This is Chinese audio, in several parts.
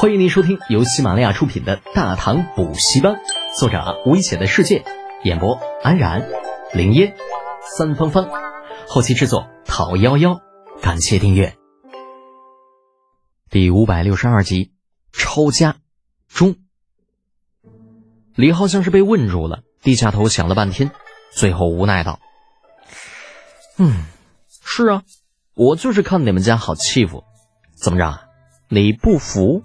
欢迎您收听由喜马拉雅出品的《大唐补习班》，作者危险的世界，演播安然、林烟、三芳芳，后期制作陶幺幺。感谢订阅。第五百六十二集，抄家中。李浩像是被问住了，低下头想了半天，最后无奈道：“嗯，是啊，我就是看你们家好欺负，怎么着？你不服？”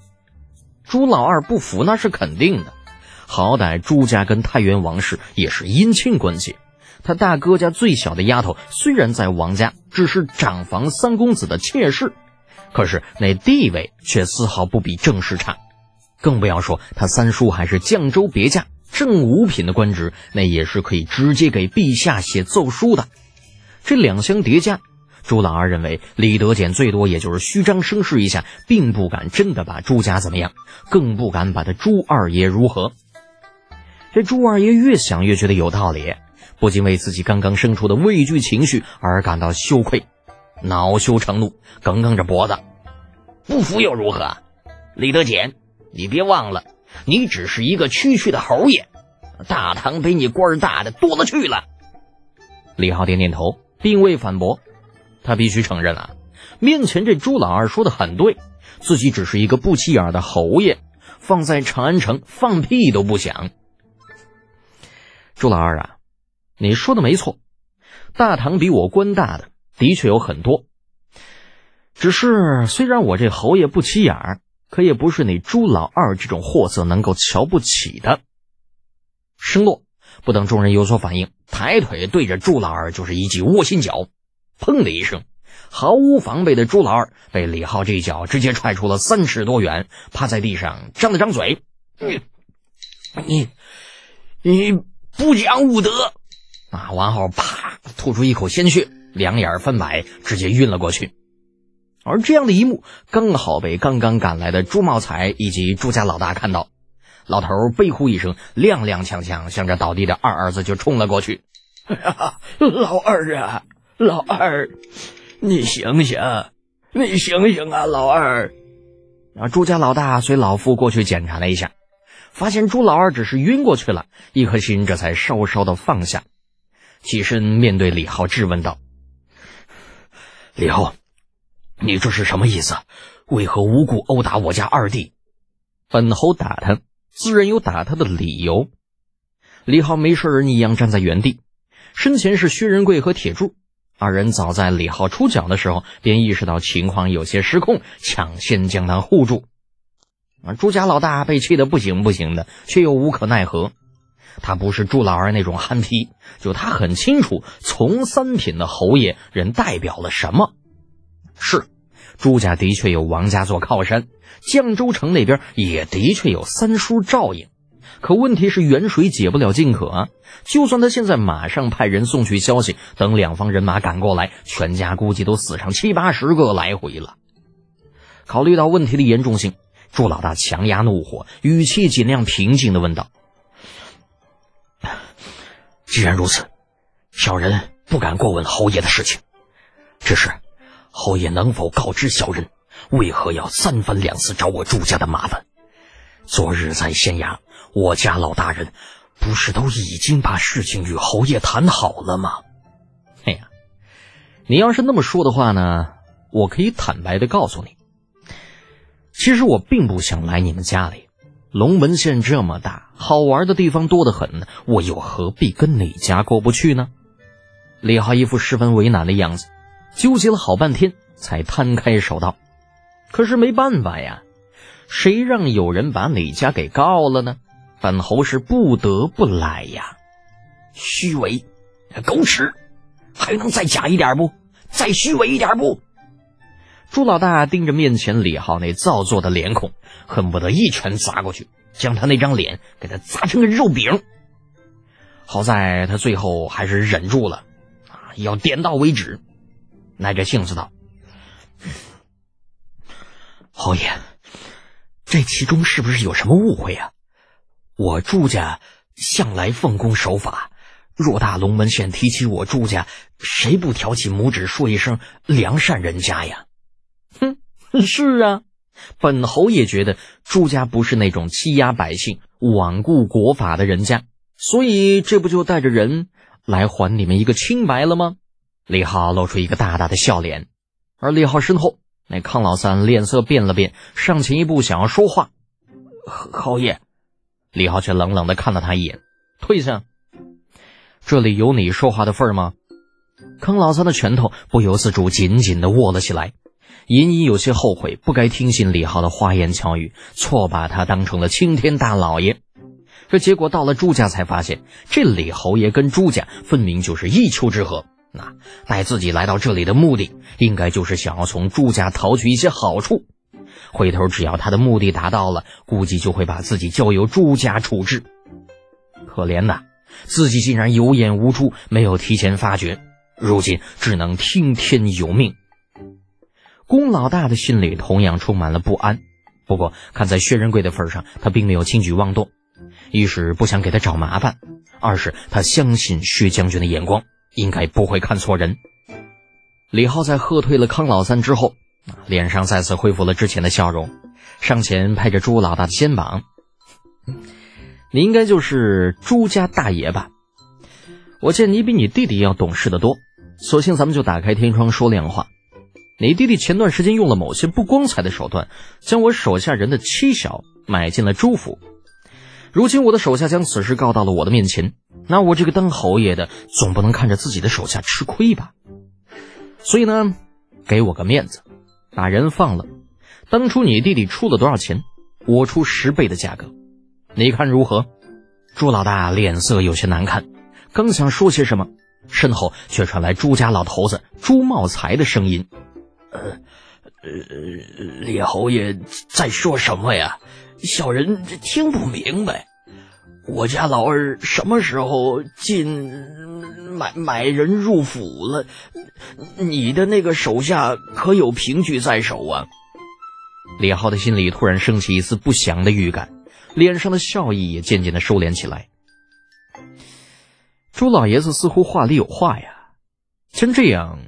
朱老二不服那是肯定的，好歹朱家跟太原王氏也是姻亲关系。他大哥家最小的丫头虽然在王家只是长房三公子的妾室，可是那地位却丝毫不比郑氏差。更不要说他三叔还是绛州别驾正五品的官职，那也是可以直接给陛下写奏书的。这两相叠加。朱老二认为李德俭最多也就是虚张声势一下，并不敢真的把朱家怎么样，更不敢把他朱二爷如何。这朱二爷越想越觉得有道理，不禁为自己刚刚生出的畏惧情绪而感到羞愧，恼羞成怒，梗梗着脖子：“不服又如何？李德俭，你别忘了，你只是一个区区的侯爷，大唐比你官大的多了去了。”李浩点点头，并未反驳。他必须承认啊，面前这朱老二说的很对，自己只是一个不起眼的侯爷，放在长安城放屁都不响。朱老二啊，你说的没错，大唐比我官大的的确有很多，只是虽然我这侯爷不起眼儿，可也不是你朱老二这种货色能够瞧不起的。声落，不等众人有所反应，抬腿对着朱老二就是一记窝心脚。砰的一声，毫无防备的朱老二被李浩这一脚直接踹出了三尺多远，趴在地上张了张嘴：“你，你，你不讲武德！”啊！完后啪吐出一口鲜血，两眼翻白，直接晕了过去。而这样的一幕刚好被刚刚赶来的朱茂才以及朱家老大看到，老头悲呼一声，踉踉跄跄向着倒地的二儿子就冲了过去：“ 老二啊！”老二，你醒醒，你醒醒啊！老二，啊朱家老大随老夫过去检查了一下，发现朱老二只是晕过去了，一颗心这才稍稍的放下，起身面对李浩质问道：“李浩，你这是什么意思？为何无故殴打我家二弟？”本侯打他，自然有打他的理由。李浩没事人一样站在原地，身前是薛仁贵和铁柱。二人早在李浩出脚的时候，便意识到情况有些失控，抢先将他护住。啊，朱家老大被气得不行不行的，却又无可奈何。他不是朱老二那种憨批，就他很清楚，从三品的侯爷人代表了什么。是，朱家的确有王家做靠山，绛州城那边也的确有三叔照应。可问题是远水解不了近渴！就算他现在马上派人送去消息，等两方人马赶过来，全家估计都死上七八十个来回了。考虑到问题的严重性，朱老大强压怒火，语气尽量平静的问道：“既然如此，小人不敢过问侯爷的事情。只是，侯爷能否告知小人，为何要三番两次找我朱家的麻烦？昨日在县衙。”我家老大人不是都已经把事情与侯爷谈好了吗？哎呀，你要是那么说的话呢，我可以坦白的告诉你，其实我并不想来你们家里。龙门县这么大，好玩的地方多得很，我又何必跟你家过不去呢？李浩一副十分为难的样子，纠结了好半天，才摊开手道：“可是没办法呀，谁让有人把你家给告了呢？”本侯是不得不来呀！虚伪，狗屎，还能再假一点不？再虚伪一点不？朱老大盯着面前李浩那造作的脸孔，恨不得一拳砸过去，将他那张脸给他砸成个肉饼。好在他最后还是忍住了，啊，要点到为止，耐着性子道：“侯爷，这其中是不是有什么误会啊？”我朱家向来奉公守法，若大龙门县提起我朱家，谁不挑起拇指说一声良善人家呀？哼，是啊，本侯也觉得朱家不是那种欺压百姓、罔顾国法的人家，所以这不就带着人来还你们一个清白了吗？李浩露出一个大大的笑脸，而李浩身后那康老三脸色变了变，上前一步想要说话。侯爷，李浩却冷冷的看了他一眼，退下。这里有你说话的份儿吗？康老三的拳头不由自主紧紧的握了起来。隐隐有些后悔，不该听信李浩的花言巧语，错把他当成了青天大老爷。这结果到了朱家，才发现这李侯爷跟朱家分明就是一丘之貉。那带自己来到这里的目的，应该就是想要从朱家讨取一些好处。回头只要他的目的达到了，估计就会把自己交由朱家处置。可怜呐，自己竟然有眼无珠，没有提前发觉，如今只能听天由命。龚老大的心里同样充满了不安，不过看在薛仁贵的份上，他并没有轻举妄动。一是不想给他找麻烦，二是他相信薛将军的眼光，应该不会看错人。李浩在喝退了康老三之后，脸上再次恢复了之前的笑容，上前拍着朱老大的肩膀：“你应该就是朱家大爷吧？我见你比你弟弟要懂事的多，索性咱们就打开天窗说亮话。”你弟弟前段时间用了某些不光彩的手段，将我手下人的妻小买进了朱府。如今我的手下将此事告到了我的面前，那我这个当侯爷的总不能看着自己的手下吃亏吧？所以呢，给我个面子，把人放了。当初你弟弟出了多少钱，我出十倍的价格，你看如何？朱老大脸色有些难看，刚想说些什么，身后却传来朱家老头子朱茂才的声音。呃，呃，李侯爷在说什么呀？小人听不明白。我家老二什么时候进买买人入府了？你的那个手下可有凭据在手啊？李浩的心里突然升起一丝不祥的预感，脸上的笑意也渐渐的收敛起来。朱老爷子似乎话里有话呀，先这样。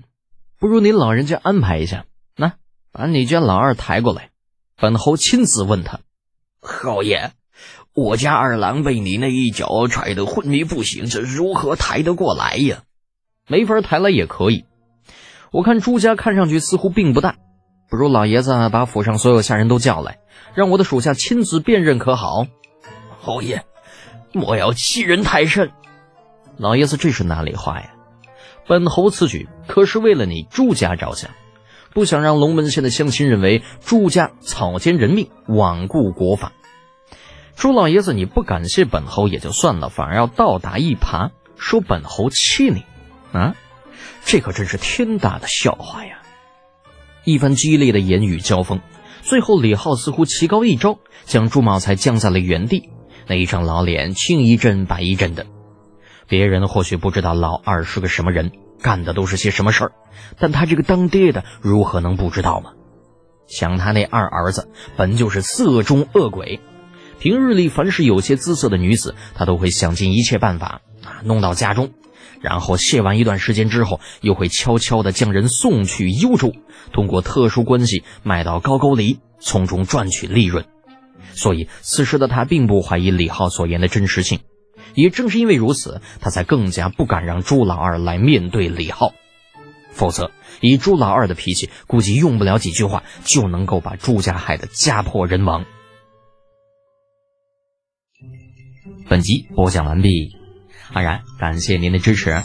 不如您老人家安排一下，那把你家老二抬过来，本侯亲自问他。侯爷，我家二郎被你那一脚踹得昏迷不醒，这如何抬得过来呀？没法抬来也可以。我看朱家看上去似乎并不大，不如老爷子把府上所有下人都叫来，让我的属下亲自辨认，可好？侯爷，莫要欺人太甚。老爷子这是哪里话呀？本侯此举可是为了你朱家着想，不想让龙门县的乡亲认为朱家草菅人命、罔顾国法。朱老爷子，你不感谢本侯也就算了，反而要倒打一耙，说本侯欺你，啊，这可真是天大的笑话呀！一番激烈的言语交锋，最后李浩似乎棋高一招，将朱茂才降在了原地，那一张老脸青一阵白一阵的。别人或许不知道老二是个什么人，干的都是些什么事儿，但他这个当爹的如何能不知道吗？想他那二儿子本就是色中恶鬼，平日里凡是有些姿色的女子，他都会想尽一切办法啊弄到家中，然后卸完一段时间之后，又会悄悄地将人送去幽州，通过特殊关系卖到高句丽，从中赚取利润。所以此时的他并不怀疑李浩所言的真实性。也正是因为如此，他才更加不敢让朱老二来面对李浩，否则以朱老二的脾气，估计用不了几句话就能够把朱家害得家破人亡。本集播讲完毕，安然感谢您的支持。